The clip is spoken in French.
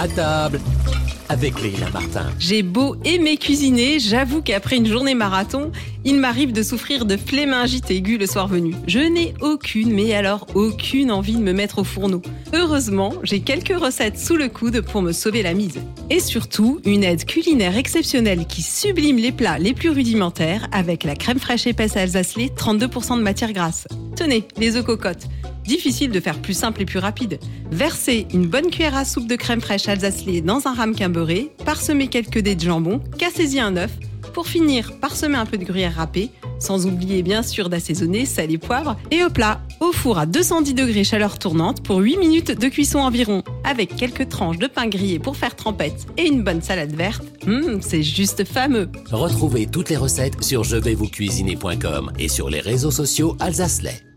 À table avec Leila Martin. J'ai beau aimer cuisiner, j'avoue qu'après une journée marathon, il m'arrive de souffrir de flémingite aiguë le soir venu. Je n'ai aucune, mais alors aucune envie de me mettre au fourneau. Heureusement, j'ai quelques recettes sous le coude pour me sauver la mise. Et surtout, une aide culinaire exceptionnelle qui sublime les plats les plus rudimentaires avec la crème fraîche épaisse alsacelée, 32% de matière grasse. Tenez, les œufs cocottes. Difficile de faire plus simple et plus rapide. Versez une bonne cuillère à soupe de crème fraîche alsacelée dans un ramequin beurré, parsemez quelques dés de jambon, cassez-y un œuf. Pour finir, parsemez un peu de gruyère râpée, sans oublier bien sûr d'assaisonner sel et poivre, et au plat, au four à 210 degrés chaleur tournante pour 8 minutes de cuisson environ, avec quelques tranches de pain grillé pour faire trempette et une bonne salade verte. Hum, c'est juste fameux. Retrouvez toutes les recettes sur je vais vous cuisiner.com et sur les réseaux sociaux Alsacelais.